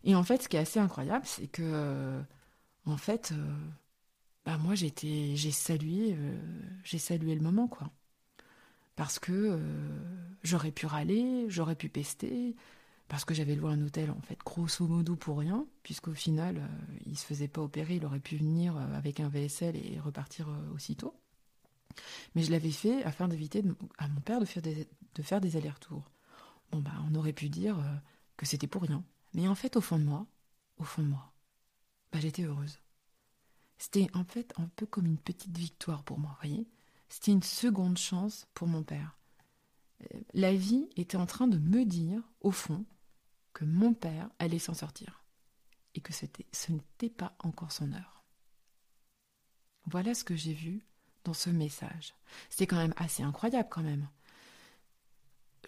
Et en fait, ce qui est assez incroyable, c'est que, euh, en fait, euh, bah, moi, j'ai salué, j'ai salué le moment, quoi. Parce que j'aurais pu râler, j'aurais pu pester, parce que j'avais loué un hôtel en fait grosso modo pour rien, puisqu'au final il euh, il se faisait pas opérer, il aurait pu venir euh, avec un VSL et repartir euh, aussitôt. Mais je l'avais fait afin d'éviter à mon père de faire des, de faire des allers-retours. Bon bah on aurait pu dire que c'était pour rien, mais en fait au fond de moi, au fond de moi, bah j'étais heureuse. C'était en fait un peu comme une petite victoire pour moi, voyez. C'était une seconde chance pour mon père. La vie était en train de me dire, au fond, que mon père allait s'en sortir et que ce n'était pas encore son heure. Voilà ce que j'ai vu dans ce message. C'est quand même assez incroyable quand même.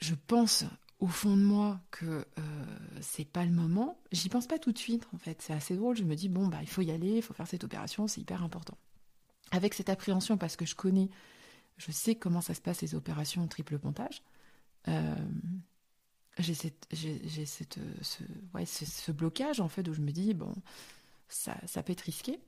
Je pense au fond de moi que euh, c'est pas le moment. J'y pense pas tout de suite en fait. C'est assez drôle. Je me dis bon bah il faut y aller, il faut faire cette opération, c'est hyper important. Avec cette appréhension parce que je connais, je sais comment ça se passe les opérations triple pontage. Euh, j'ai cette, cette, ce, ouais, ce, blocage en fait où je me dis bon ça, ça peut être risqué.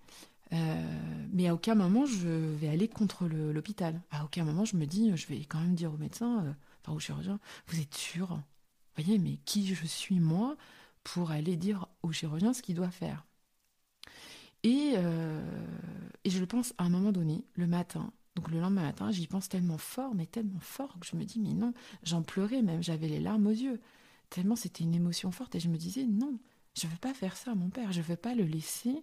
Euh, mais à aucun moment je vais aller contre l'hôpital. À aucun moment je me dis, je vais quand même dire au médecin, euh, enfin au chirurgien, vous êtes sûr? Vous voyez, mais qui je suis moi pour aller dire au chirurgien ce qu'il doit faire? Et, euh, et je le pense à un moment donné, le matin, donc le lendemain matin, j'y pense tellement fort, mais tellement fort que je me dis, mais non, j'en pleurais même, j'avais les larmes aux yeux. Tellement c'était une émotion forte et je me disais, non, je ne veux pas faire ça à mon père, je ne veux pas le laisser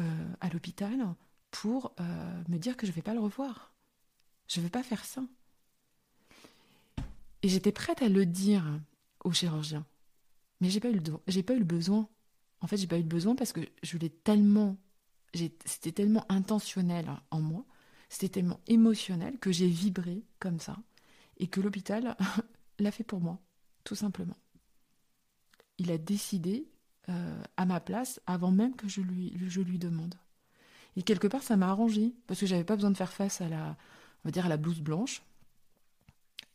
euh, à l'hôpital pour euh, me dire que je ne vais pas le revoir. Je ne veux pas faire ça. Et j'étais prête à le dire au chirurgien. Mais j'ai pas eu le pas eu le besoin. En fait, j'ai pas eu le besoin parce que je l'ai tellement c'était tellement intentionnel en moi, c'était tellement émotionnel que j'ai vibré comme ça et que l'hôpital [LAUGHS] l'a fait pour moi, tout simplement. Il a décidé euh, à ma place avant même que je lui, je lui demande. Et quelque part, ça m'a arrangé parce que j'avais pas besoin de faire face à la, on va dire, à la blouse blanche.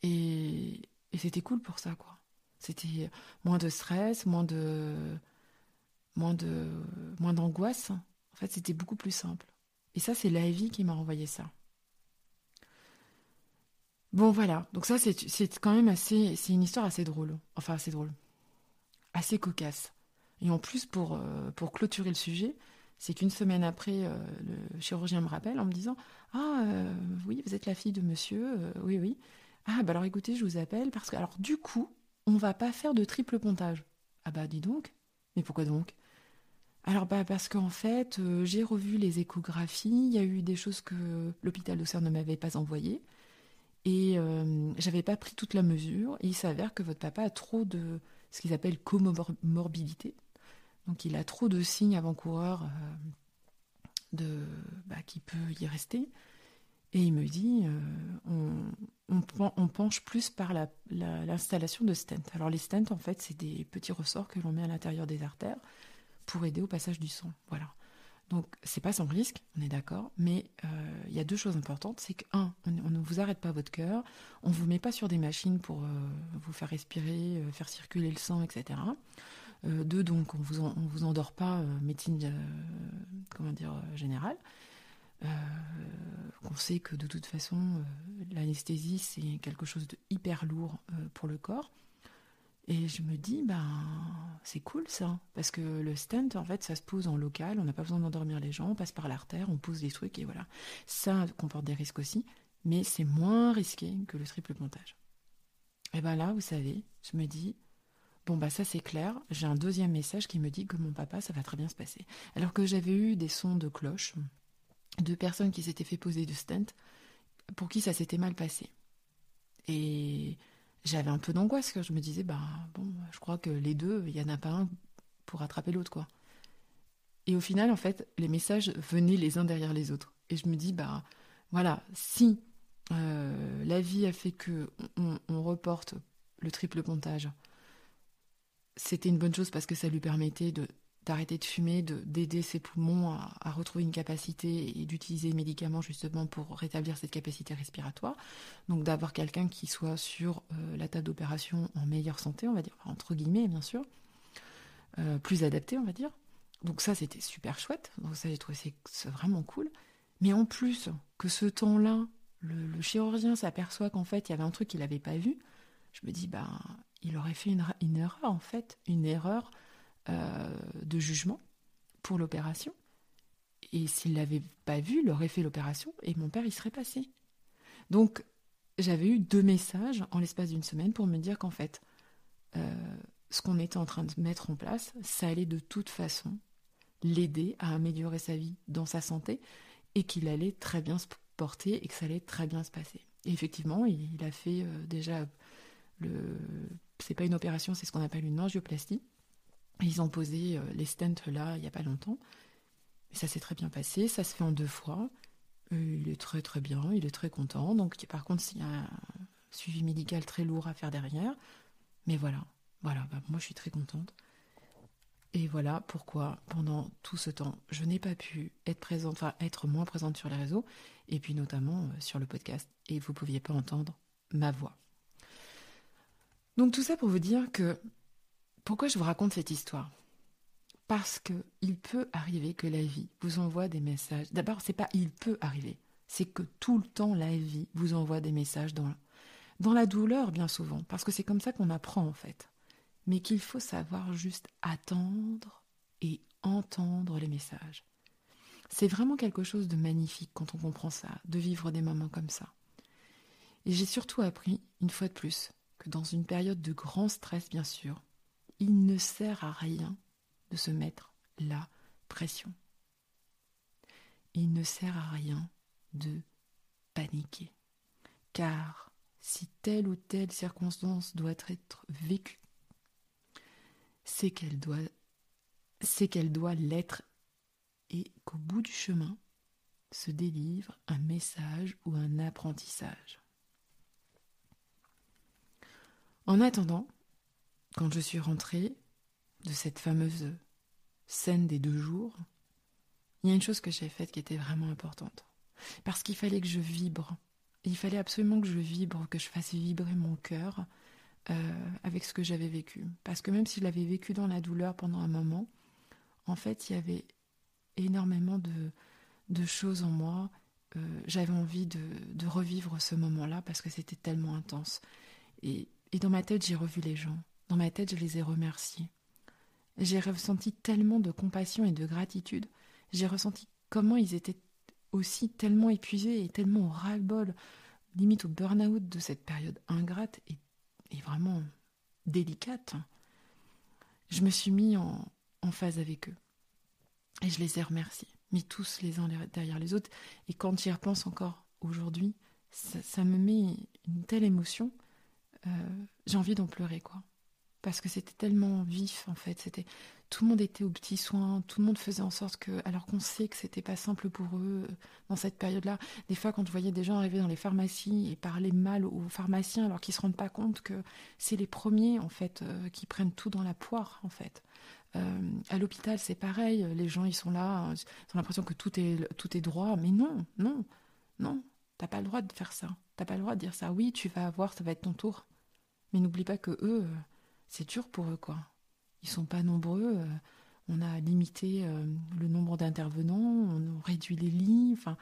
Et, c'était cool pour ça, quoi. C'était moins de stress, moins de, moins de, moins d'angoisse. En fait, c'était beaucoup plus simple. Et ça, c'est la vie qui m'a envoyé ça. Bon, voilà. Donc ça, c'est quand même assez, c'est une histoire assez drôle. Enfin, assez drôle, assez cocasse. Et en plus, pour, euh, pour clôturer le sujet, c'est qu'une semaine après, euh, le chirurgien me rappelle en me disant Ah, euh, oui, vous êtes la fille de monsieur, oui, oui. Ah, bah alors écoutez, je vous appelle parce que, alors du coup, on va pas faire de triple pontage. Ah, bah dis donc. Mais pourquoi donc? Alors bah parce qu'en fait, j'ai revu les échographies, il y a eu des choses que l'hôpital d'Auxerre ne m'avait pas envoyées et j'avais pas pris toute la mesure il s'avère que votre papa a trop de ce qu'ils appellent comorbidité. Donc il a trop de signes avant-coureurs euh, de, bah, qui peut y rester. Et il me dit, euh, on, penche plus par l'installation de stents. Alors les stents, en fait, c'est des petits ressorts que l'on met à l'intérieur des artères pour aider au passage du sang. Voilà. Donc c'est pas sans risque, on est d'accord, mais euh, il y a deux choses importantes, c'est que un, on, ne vous arrête pas votre cœur, on vous met pas sur des machines pour vous faire respirer, faire circuler le sang, etc. Euh, deux, donc on vous vous endort pas euh, médecine euh, comment dire générale. on sait que de toute façon l'anesthésie c'est quelque chose de hyper lourd pour le corps. Et je me dis, ben, c'est cool ça, parce que le stent, en fait, ça se pose en local, on n'a pas besoin d'endormir les gens, on passe par l'artère, on pose des trucs, et voilà. Ça comporte des risques aussi, mais c'est moins risqué que le triple pontage. Et ben là, vous savez, je me dis, Bon, bah ça c'est clair. J'ai un deuxième message qui me dit que mon papa, ça va très bien se passer. Alors que j'avais eu des sons de cloche de personnes qui s'étaient fait poser de stent pour qui ça s'était mal passé. Et j'avais un peu d'angoisse, que je me disais, bah bon, je crois que les deux, il n'y en a pas un pour attraper l'autre, quoi. Et au final, en fait, les messages venaient les uns derrière les autres. Et je me dis, bah voilà, si euh, la vie a fait que on reporte le triple pontage, c'était une bonne chose parce que ça lui permettait de d'arrêter de fumer, d'aider ses poumons à, retrouver une capacité et d'utiliser les médicaments justement pour rétablir cette capacité respiratoire. Donc d'avoir quelqu'un qui soit sur euh, la table d'opération en meilleure santé, on va dire, entre guillemets bien sûr, euh, plus adapté on va dire. Donc ça c'était super chouette, donc ça j'ai trouvé c'est vraiment cool. Mais en plus que ce temps-là, le, le chirurgien s'aperçoit qu'en fait il y avait un truc qu'il n'avait pas vu, je me dis ben il aurait fait une, erreur, en fait, une erreur euh, de jugement pour l'opération. Et s'il l'avait pas vu, il aurait fait l'opération et mon père, il serait passé. Donc, j'avais eu deux messages en l'espace d'une semaine pour me dire qu'en fait, euh, ce qu'on était en train de mettre en place, ça allait de toute façon l'aider à améliorer sa vie dans sa santé et qu'il allait très bien se porter et que ça allait très bien se passer. Et effectivement, il, a fait euh, déjà c'est pas une opération, c'est ce qu'on appelle une angioplastie. Ils ont posé euh, les stents là il n'y a pas longtemps. Ça s'est très bien passé, ça se fait en deux fois. il est très très bien, il est très content. Donc par contre, s'il y a un suivi médical très lourd à faire derrière, mais voilà, voilà, bah, moi je suis très contente. Et voilà pourquoi pendant tout ce temps, je n'ai pas pu être présente, enfin être moins présente sur les réseaux, et puis notamment euh, sur le podcast, et vous ne pouviez pas entendre ma voix. Donc tout ça pour vous dire que pourquoi je vous raconte cette histoire? Parce que il peut arriver que la vie vous envoie des messages. D'abord, c'est pas il peut arriver, c'est que tout le temps la vie vous envoie des messages dans dans la douleur bien souvent, parce que c'est comme ça qu'on apprend en fait. Mais qu'il faut savoir juste attendre et entendre les messages. C'est vraiment quelque chose de magnifique quand on comprend ça, de vivre des moments comme ça. Et j'ai surtout appris, une fois de plus, dans une période de grand stress, bien sûr, il ne sert à rien de se mettre la pression. Il ne sert à rien de paniquer. Car si telle ou telle circonstance doit être vécue, c'est qu'elle doit l'être et qu'au bout du chemin se délivre un message ou un apprentissage. En attendant, quand je suis rentrée de cette fameuse scène des deux jours, il y a une chose que j'ai faite qui était vraiment importante. Parce qu'il fallait que je vibre. Il fallait absolument que je vibre, que je fasse vibrer mon cœur euh, avec ce que j'avais vécu. Parce que même si je l'avais vécu dans la douleur pendant un moment, en fait, il y avait énormément de, choses en moi. Euh, j'avais envie de, de, revivre ce moment-là parce que c'était tellement intense. Et, et dans ma tête, j'ai revu les gens. Dans ma tête, je les ai remerciés. J'ai ressenti tellement de compassion et de gratitude. J'ai ressenti comment ils étaient aussi tellement épuisés et tellement au ras-le-bol, limite au burn-out de cette période ingrate et, vraiment délicate. Je me suis mis en, en phase avec eux. Et je les ai remerciés, mis tous les uns derrière les autres. Et quand j'y repense encore aujourd'hui, ça, me met une telle émotion. Euh, j'ai envie d'en pleurer, quoi. Parce que c'était tellement vif, en fait. C'était tout le monde était aux petits soins, tout le monde faisait en sorte que, alors qu'on sait que c'était pas simple pour eux euh, dans cette période-là. Des fois, quand je voyais des gens arriver dans les pharmacies et parler mal aux pharmaciens, alors qu'ils se rendent pas compte que c'est les premiers, en fait, euh, qui prennent tout dans la poire, en fait. Euh, à l'hôpital, c'est pareil. Les gens, ils sont là, ils ont l'impression que tout est, tout est droit. Mais non, non, non. T'as pas le droit de faire ça. T'as pas le droit de dire ça. Oui, tu vas avoir, ça va être ton tour. Mais n'oublie pas que eux, euh, c'est dur pour eux, quoi. Ils sont pas nombreux. Euh, on a limité le nombre d'intervenants, on réduit les lits. Enfin,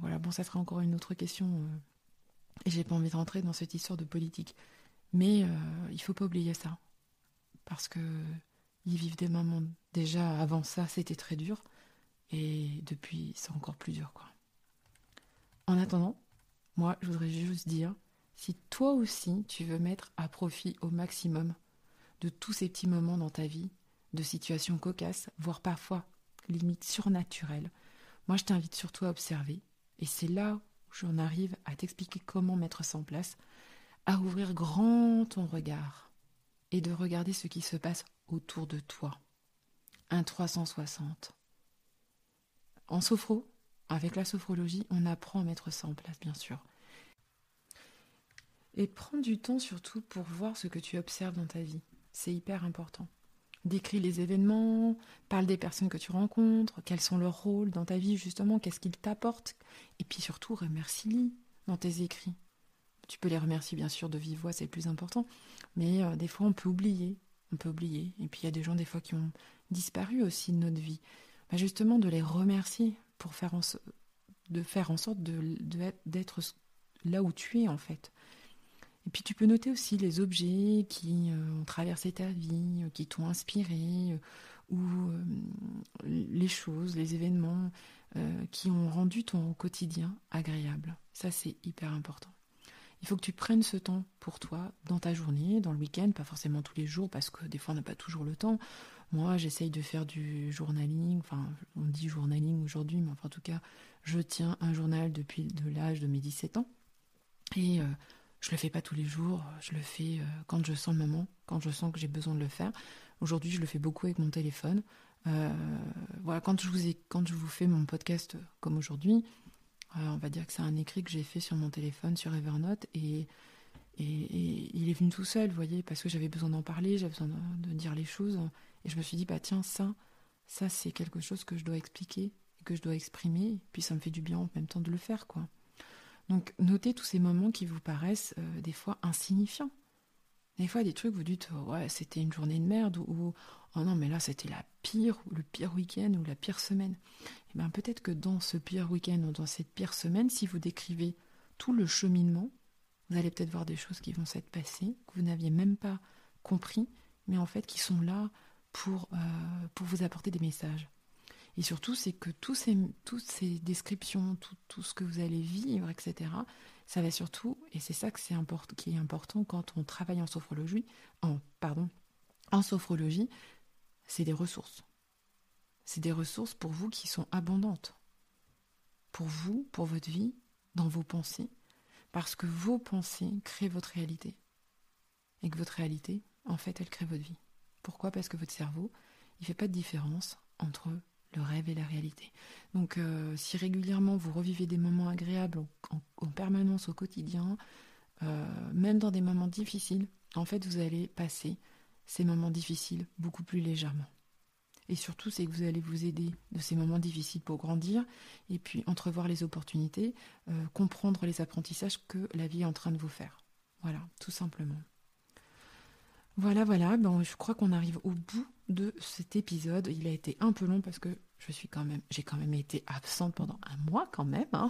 voilà. Bon, ça sera encore une autre question. et j'ai pas envie de rentrer dans cette histoire de politique. Mais il faut pas oublier ça. Parce que ils vivent des moments. Déjà, avant ça, c'était très dur. Et depuis, c'est encore plus dur, quoi. En attendant, moi, je voudrais juste dire, si toi aussi, tu veux mettre à profit au maximum de tous ces petits moments dans ta vie, de situations cocasses, voire parfois limite surnaturelles, moi, je t'invite surtout à observer. Et c'est là où j'en arrive à t'expliquer comment mettre ça en place, à ouvrir grand ton regard et de regarder ce qui se passe autour de toi. Un 360. En sophro, avec la sophrologie, on apprend à mettre ça en place, bien sûr. Et prends du temps surtout pour voir ce que tu observes dans ta vie. C'est hyper important. Décris les événements, parle des personnes que tu rencontres, quels sont leurs rôles dans ta vie justement, qu'est-ce qu'ils t'apportent. Et puis surtout, remercie-les dans tes écrits. Tu peux les remercier bien sûr de vive voix, c'est le plus important. Mais euh, des fois, on peut oublier on peut oublier. Et puis il y a des gens des fois qui ont disparu aussi de notre vie. Bah, justement, de les remercier pour faire en, de faire en sorte d'être là où tu es en fait. Et puis tu peux noter aussi les objets qui euh, ont traversé ta vie, euh, qui t'ont inspiré, euh, ou les choses, les événements qui ont rendu ton quotidien agréable. Ça c'est hyper important. Il faut que tu prennes ce temps pour toi dans ta journée, dans le week-end, pas forcément tous les jours parce que des fois on n'a pas toujours le temps. Moi, j'essaye de faire du journaling, enfin on dit journaling aujourd'hui, mais enfin, en tout cas, je tiens un journal depuis de l'âge de mes 17 ans. Et je le fais pas tous les jours, je le fais euh, quand je sens le moment, quand je sens que j'ai besoin de le faire. Aujourd'hui, je le fais beaucoup avec mon téléphone. voilà, quand je vous ai, quand je vous fais mon podcast comme aujourd'hui, on va dire que c'est un écrit que j'ai fait sur mon téléphone, sur Evernote, et, il est venu tout seul, vous voyez, parce que j'avais besoin d'en parler, j'avais besoin de, de, dire les choses, et je me suis dit, bah tiens, ça, ça c'est quelque chose que je dois expliquer, que je dois exprimer, et puis ça me fait du bien en même temps de le faire, quoi. Donc notez tous ces moments qui vous paraissent euh, des fois insignifiants. Des fois des trucs vous dites ouais c'était une journée de merde ou oh non mais là c'était la pire ou le pire week-end ou la pire semaine. Et eh bien peut-être que dans ce pire week-end ou dans cette pire semaine, si vous décrivez tout le cheminement, vous allez peut-être voir des choses qui vont s'être passées que vous n'aviez même pas compris, mais en fait qui sont là pour, euh, pour vous apporter des messages. Et surtout, c'est que tous ces, toutes ces descriptions, tout, tout, ce que vous allez vivre, etc., ça va surtout, et c'est ça que qui est important quand on travaille en sophrologie, en, pardon, en sophrologie, c'est des ressources. C'est des ressources pour vous qui sont abondantes. Pour vous, pour votre vie, dans vos pensées. Parce que vos pensées créent votre réalité. Et que votre réalité, en fait, elle crée votre vie. Pourquoi? Parce que votre cerveau, il ne fait pas de différence entre le rêve et la réalité. Donc euh, si régulièrement vous revivez des moments agréables en, permanence au quotidien, euh, même dans des moments difficiles, en fait vous allez passer ces moments difficiles beaucoup plus légèrement. Et surtout, c'est que vous allez vous aider de ces moments difficiles pour grandir et puis entrevoir les opportunités, euh, comprendre les apprentissages que la vie est en train de vous faire. Voilà, tout simplement. Voilà, voilà, bon, je crois qu'on arrive au bout de cet épisode. Il a été un peu long parce que je suis quand même, j'ai quand même été absente pendant un mois quand même. Hein.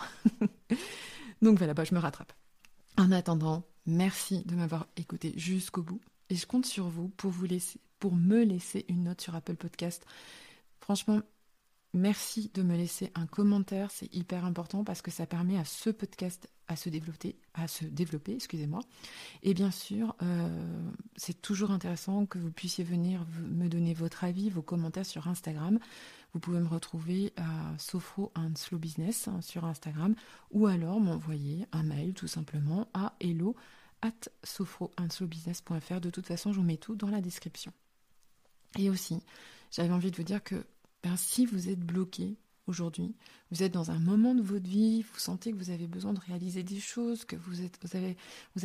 [LAUGHS] Donc voilà, bah, je me rattrape. En attendant, merci de m'avoir écouté jusqu'au bout. Et je compte sur vous pour vous laisser, pour me laisser une note sur Apple Podcast. Franchement, Merci de me laisser un commentaire, c'est hyper important parce que ça permet à ce podcast à se développer, excusez-moi. Et bien sûr, euh, c'est toujours intéressant que vous puissiez venir me donner votre avis, vos commentaires sur Instagram. Vous pouvez me retrouver à Sophro and Slow Business hein, sur Instagram ou alors m'envoyer un mail tout simplement à hello at. De toute façon, je vous mets tout dans la description. Et aussi, j'avais envie de vous dire que ben, si vous êtes bloqué aujourd'hui, vous êtes dans un moment de votre vie, vous sentez que vous avez besoin de réaliser des choses, que vous, êtes, vous,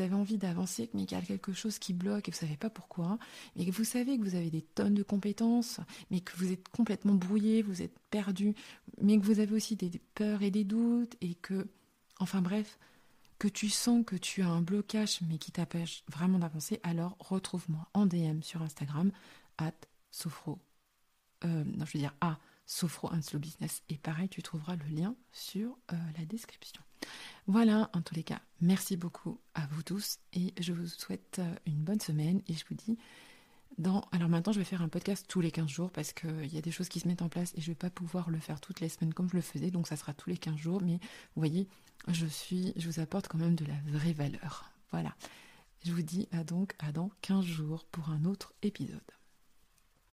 avez, envie d'avancer, mais qu'il y a quelque chose qui bloque et vous ne savez pas pourquoi, mais que vous savez que vous avez des tonnes de compétences, mais que vous êtes complètement brouillé, vous êtes perdu, mais que vous avez aussi des peurs et des doutes, et que, enfin bref, que tu sens que tu as un blocage, mais qui t'empêche vraiment d'avancer, alors retrouve-moi en DM sur Instagram, at sophro euh, non, je veux dire à Sophro and Slow Business. Et pareil, tu trouveras le lien sur euh, la description. Voilà, en tous les cas, merci beaucoup à vous tous et je vous souhaite euh, une bonne semaine et je vous dis dans... Alors maintenant, je vais faire un podcast tous les 15 jours parce qu'il y a des choses qui se mettent en place et je ne vais pas pouvoir le faire toutes les semaines comme je le faisais, donc ça sera tous les 15 jours, mais vous voyez, je suis, je vous apporte quand même de la vraie valeur. Voilà. Je vous dis à donc à dans 15 jours pour un autre épisode.